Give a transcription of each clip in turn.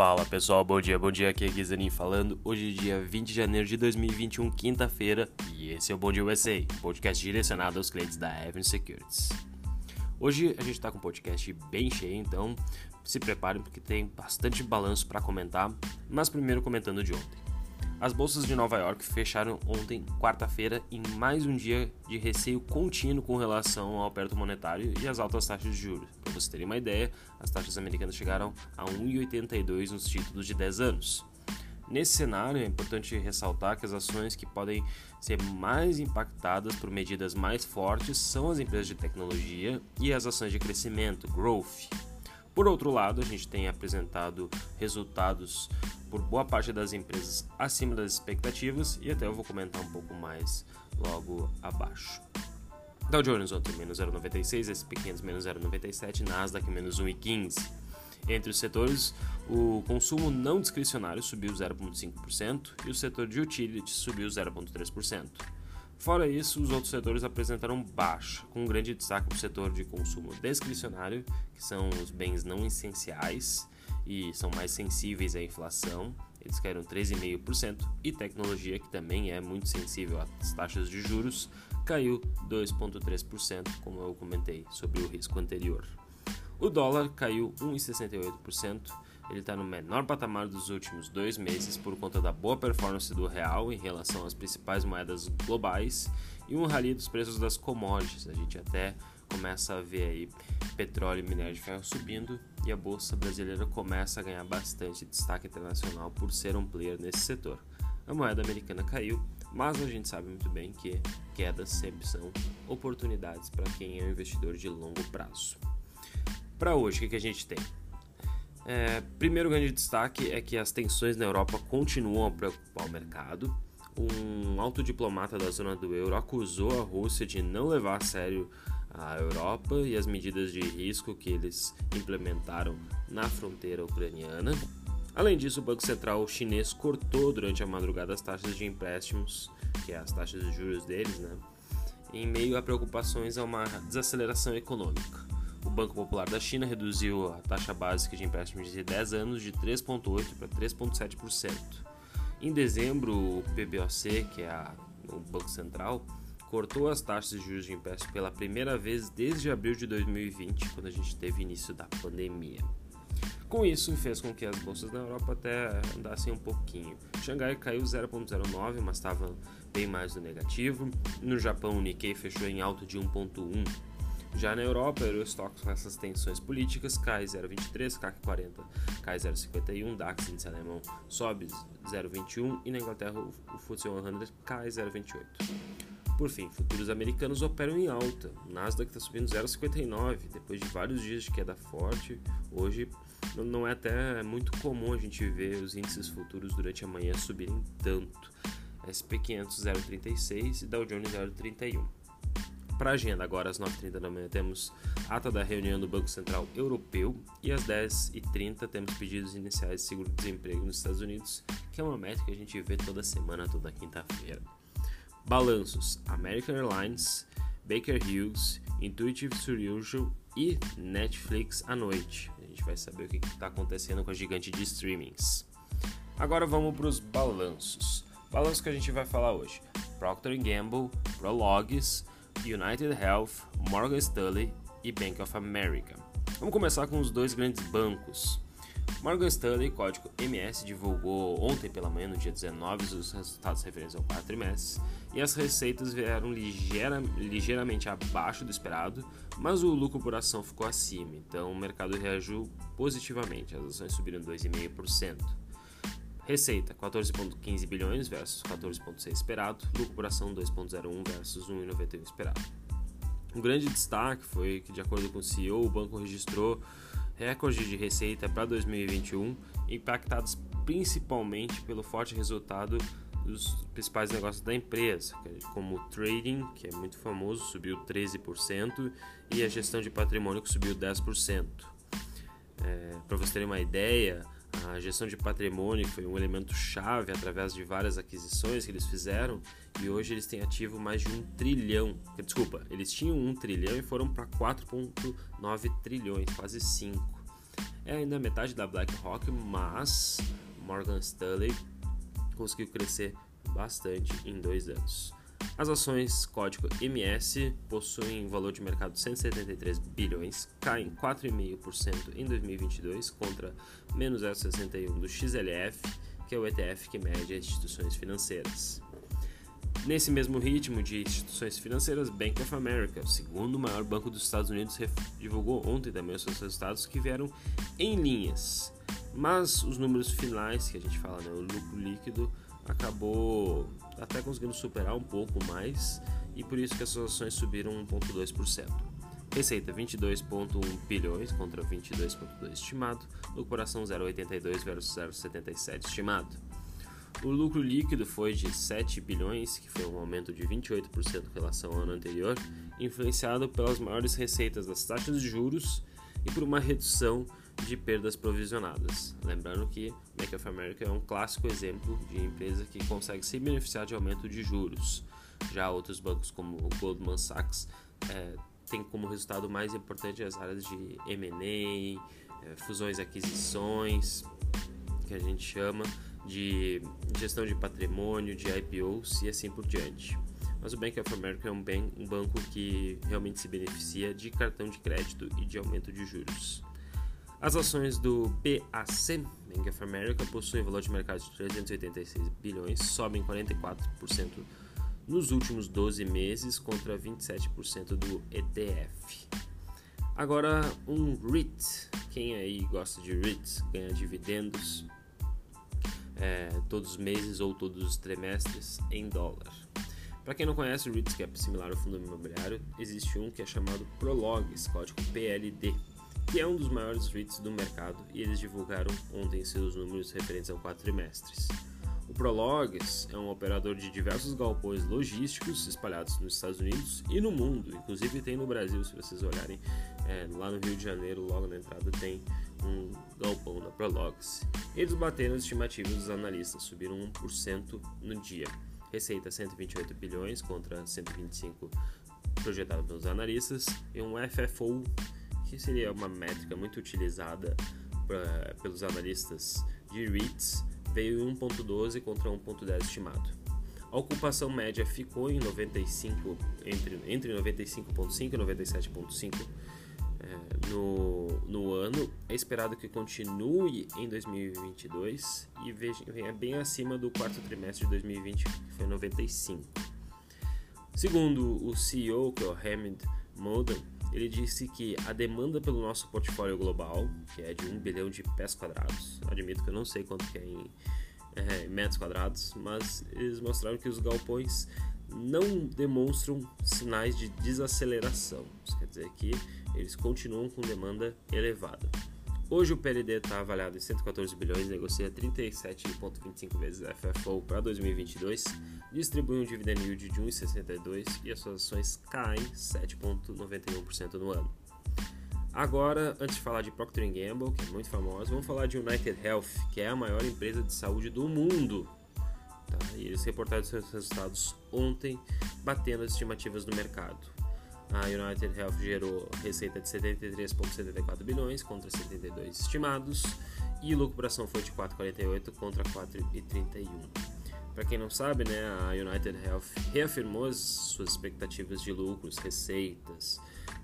Fala pessoal, bom dia, bom dia, aqui é Guizanin falando. Hoje é dia 20 de janeiro de 2021, quinta-feira, e esse é o Bom Dia USA, podcast direcionado aos clientes da Avenue Securities. Hoje a gente está com um podcast bem cheio, então se preparem porque tem bastante balanço para comentar, mas primeiro comentando de ontem. As bolsas de Nova York fecharam ontem, quarta-feira, em mais um dia de receio contínuo com relação ao aperto monetário e às altas taxas de juros. Para vocês terem uma ideia, as taxas americanas chegaram a 1,82 nos títulos de 10 anos. Nesse cenário, é importante ressaltar que as ações que podem ser mais impactadas por medidas mais fortes são as empresas de tecnologia e as ações de crescimento, growth. Por outro lado, a gente tem apresentado resultados por boa parte das empresas acima das expectativas e até eu vou comentar um pouco mais logo abaixo. Dow Jones ontem menos 0,96, SP 500 menos 0,97, Nasdaq menos 1,15. Entre os setores, o consumo não discricionário subiu 0,5% e o setor de utilities subiu 0,3%. Fora isso, os outros setores apresentaram baixa, com um grande destaque para o setor de consumo discricionário, que são os bens não essenciais e são mais sensíveis à inflação, eles caíram 13,5%, e tecnologia, que também é muito sensível às taxas de juros, caiu 2,3%, como eu comentei sobre o risco anterior. O dólar caiu 1,68%, ele está no menor patamar dos últimos dois meses por conta da boa performance do real em relação às principais moedas globais e um rally dos preços das commodities. A gente até começa a ver aí petróleo e minério de ferro subindo e a bolsa brasileira começa a ganhar bastante destaque internacional por ser um player nesse setor. A moeda americana caiu, mas a gente sabe muito bem que quedas sempre são oportunidades para quem é um investidor de longo prazo. Para hoje, o que a gente tem? É, primeiro grande destaque é que as tensões na Europa continuam a preocupar o mercado. Um alto diplomata da zona do euro acusou a Rússia de não levar a sério a Europa e as medidas de risco que eles implementaram na fronteira ucraniana. Além disso, o Banco Central chinês cortou durante a madrugada as taxas de empréstimos, que é as taxas de juros deles, né, em meio a preocupações a uma desaceleração econômica. O Banco Popular da China reduziu a taxa básica de empréstimos de 10 anos de 3,8% para 3,7%. Em dezembro, o PBOC, que é a, o Banco Central, cortou as taxas de juros de empréstimo pela primeira vez desde abril de 2020, quando a gente teve início da pandemia. Com isso, fez com que as bolsas na Europa até andassem um pouquinho. Xangai caiu 0,09, mas estava bem mais do negativo. No Japão, o Nikkei fechou em alta de 1,1 já na Europa, Eurostox com essas tensões políticas cai 0,23, CAC 40 cai 0,51, DAX índice alemão sobe 0,21 e na Inglaterra o FTSE 100 cai 0,28. Por fim, futuros americanos operam em alta. Nasdaq está subindo 0,59 depois de vários dias de queda forte. Hoje não é até muito comum a gente ver os índices futuros durante a manhã subirem tanto. SP500 0,36 e Dow Jones 0,31. Para a agenda, agora às 9h30 da manhã, temos ata da reunião do Banco Central Europeu e às 10h30 temos pedidos iniciais de seguro-desemprego nos Estados Unidos, que é uma métrica que a gente vê toda semana, toda quinta-feira. Balanços: American Airlines, Baker Hughes, Intuitive Surgical e Netflix à noite. A gente vai saber o que está acontecendo com a gigante de streamings. Agora vamos para os balanços. Balanço que a gente vai falar hoje: Procter Gamble, Prologs, United Health, Morgan Stanley e Bank of America. Vamos começar com os dois grandes bancos. Morgan Stanley, código MS, divulgou ontem pela manhã, no dia 19, os resultados referentes ao quarto trimestre e as receitas vieram ligeira, ligeiramente abaixo do esperado, mas o lucro por ação ficou acima, então o mercado reagiu positivamente, as ações subiram 2,5%. Receita 14,15 bilhões versus 14,6 esperado, lucro por ação 2,01 versus 1,91 esperado. Um grande destaque foi que, de acordo com o CEO, o banco registrou recordes de receita para 2021, impactados principalmente pelo forte resultado dos principais negócios da empresa, como o trading, que é muito famoso, subiu 13%, e a gestão de patrimônio, que subiu 10%. É, para vocês terem uma ideia, a gestão de patrimônio foi um elemento chave através de várias aquisições que eles fizeram e hoje eles têm ativo mais de um trilhão. Desculpa, eles tinham um trilhão e foram para 4,9 trilhões, quase 5. é ainda metade da BlackRock, mas Morgan Stanley conseguiu crescer bastante em dois anos. As ações código MS possuem valor de mercado de 173 bilhões, caem 4,5% em 2022 contra menos 0,61 do XLF, que é o ETF que mede as instituições financeiras. Nesse mesmo ritmo de instituições financeiras, Bank of America, o segundo maior banco dos Estados Unidos, divulgou ontem também os seus resultados que vieram em linhas. Mas os números finais, que a gente fala, né, o lucro líquido, acabou até conseguindo superar um pouco mais e por isso que as ações subiram 1,2%. Receita 22,1 bilhões contra 22,2 estimado, lucração 0,82 versus 0,77 estimado. O lucro líquido foi de 7 bilhões, que foi um aumento de 28% em relação ao ano anterior, influenciado pelas maiores receitas das taxas de juros e por uma redução de perdas provisionadas. Lembrando que Bank of America é um clássico exemplo de empresa que consegue se beneficiar de aumento de juros. Já outros bancos, como o Goldman Sachs, é, têm como resultado mais importante as áreas de M&A, é, fusões e aquisições, que a gente chama de gestão de patrimônio, de IPOs e assim por diante. Mas o Bank of America é um, bem, um banco que realmente se beneficia de cartão de crédito e de aumento de juros. As ações do BAC, Bank of America, possuem valor de mercado de 386 bilhões, sobem 44% nos últimos 12 meses contra 27% do ETF. Agora, um REIT. Quem aí gosta de REITs? Ganha dividendos é, todos os meses ou todos os trimestres em dólar. Para quem não conhece o REITs, que é similar ao fundo imobiliário, existe um que é chamado Prologues, código PLD que é um dos maiores REITs do mercado e eles divulgaram ontem seus números referentes ao quatro trimestres. O Prologues é um operador de diversos galpões logísticos espalhados nos Estados Unidos e no mundo, inclusive tem no Brasil, se vocês olharem é, lá no Rio de Janeiro, logo na entrada tem um galpão da Prologues. Eles bateram as estimativas dos analistas, subiram 1% no dia. Receita 128 bilhões contra 125 projetado pelos analistas e um FFO que seria uma métrica muito utilizada pra, pelos analistas de REITs, veio em 1.12 contra 1.10 estimado. A ocupação média ficou em 95 entre, entre 95.5 e 97.5 é, no, no ano. É esperado que continue em 2022 e venha bem acima do quarto trimestre de 2020, que foi 95. Segundo o CEO, que é o Hamid Moden, ele disse que a demanda pelo nosso portfólio global, que é de 1 bilhão de pés quadrados, admito que eu não sei quanto que é em é, metros quadrados, mas eles mostraram que os galpões não demonstram sinais de desaceleração. Isso quer dizer que eles continuam com demanda elevada. Hoje o PLD está avaliado em 114 bilhões, negocia 37,25 vezes FFO para 2022, distribui um dividend yield de 1,62 e as suas ações caem 7,91% no ano. Agora, antes de falar de Procter Gamble, que é muito famosa, vamos falar de United Health, que é a maior empresa de saúde do mundo. Tá? E eles reportaram seus resultados ontem, batendo as estimativas do mercado. A United Health gerou receita de 73,74 bilhões contra 72 estimados e lucro por ação foi de 4,48 contra 4,31. Para quem não sabe, né, a United Health reafirmou as suas expectativas de lucros, receitas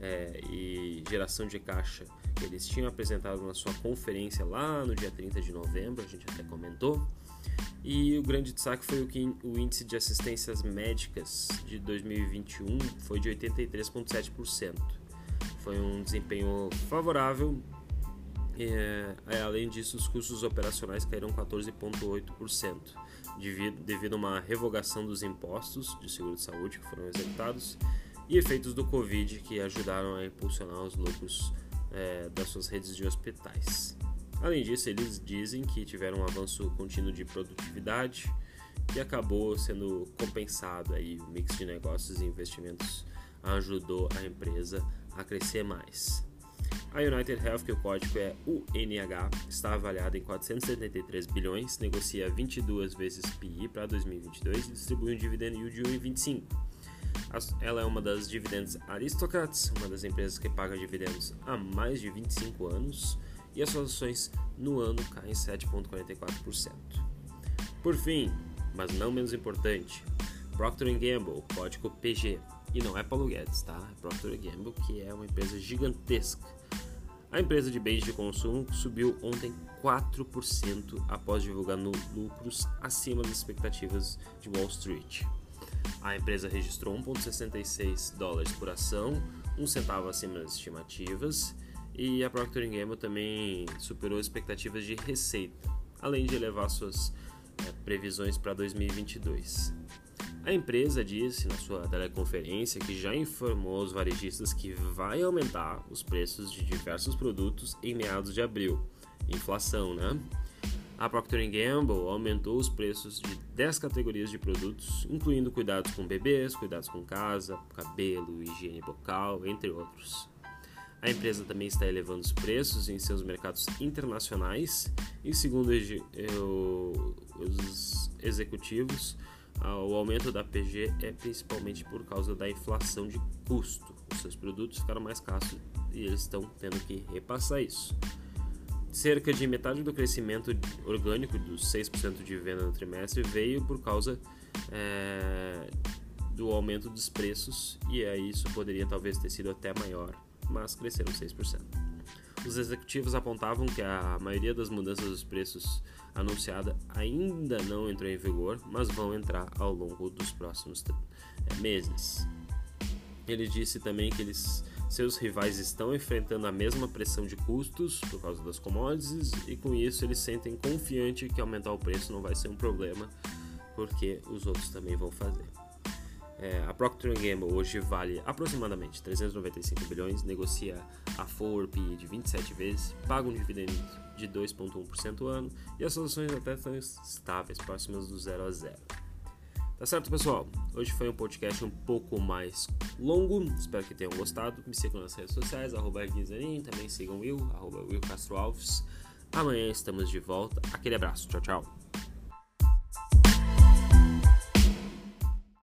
é, e geração de caixa que eles tinham apresentado na sua conferência lá no dia 30 de novembro, a gente até comentou. E o grande destaque foi o que o índice de assistências médicas de 2021 foi de 83,7%. Foi um desempenho favorável. É, além disso, os custos operacionais caíram 14,8%, devido, devido a uma revogação dos impostos de seguro de saúde que foram executados e efeitos do Covid que ajudaram a impulsionar os lucros é, das suas redes de hospitais. Além disso, eles dizem que tiveram um avanço contínuo de produtividade que acabou sendo compensado aí o mix de negócios e investimentos ajudou a empresa a crescer mais. A United Health, que o código é UNH, está avaliada em 473 bilhões, negocia 22 vezes PI para 2022 e distribui um dividend yield de 1,25. Ela é uma das dividendos aristocrats, uma das empresas que paga dividendos há mais de 25 anos e as suas ações no ano caem 7,44%. Por fim, mas não menos importante, Procter Gamble, código PG, e não é Paulo Guedes, tá? É Procter Gamble, que é uma empresa gigantesca. A empresa de bens de consumo subiu ontem 4% após divulgar lucros acima das expectativas de Wall Street. A empresa registrou 1,66 dólares por ação, um centavo acima das estimativas, e a Procter Gamble também superou expectativas de receita, além de elevar suas é, previsões para 2022. A empresa disse na sua teleconferência que já informou os varejistas que vai aumentar os preços de diversos produtos em meados de abril. Inflação, né? A Procter Gamble aumentou os preços de 10 categorias de produtos, incluindo cuidados com bebês, cuidados com casa, cabelo, higiene bucal, entre outros. A empresa também está elevando os preços em seus mercados internacionais e, segundo os executivos, o aumento da PG é principalmente por causa da inflação de custo. Os seus produtos ficaram mais caros e eles estão tendo que repassar isso. Cerca de metade do crescimento orgânico dos 6% de venda no trimestre veio por causa é, do aumento dos preços e aí isso poderia talvez ter sido até maior, mas cresceram 6%. Os executivos apontavam que a maioria das mudanças dos preços anunciada ainda não entrou em vigor, mas vão entrar ao longo dos próximos é, meses. Ele disse também que eles, seus rivais estão enfrentando a mesma pressão de custos por causa das commodities e com isso eles sentem confiante que aumentar o preço não vai ser um problema, porque os outros também vão fazer. É, a Procter Gamble hoje vale aproximadamente 395 bilhões, negocia a PE de 27 vezes, paga um dividendo de 2,1% ao ano e as soluções até estão estáveis, próximas do 0 a 0. Tá certo, pessoal? Hoje foi um podcast um pouco mais longo, espero que tenham gostado. Me sigam nas redes sociais, arroba também sigam Will, arroba Will Castro Alves. Amanhã estamos de volta. Aquele abraço, tchau, tchau.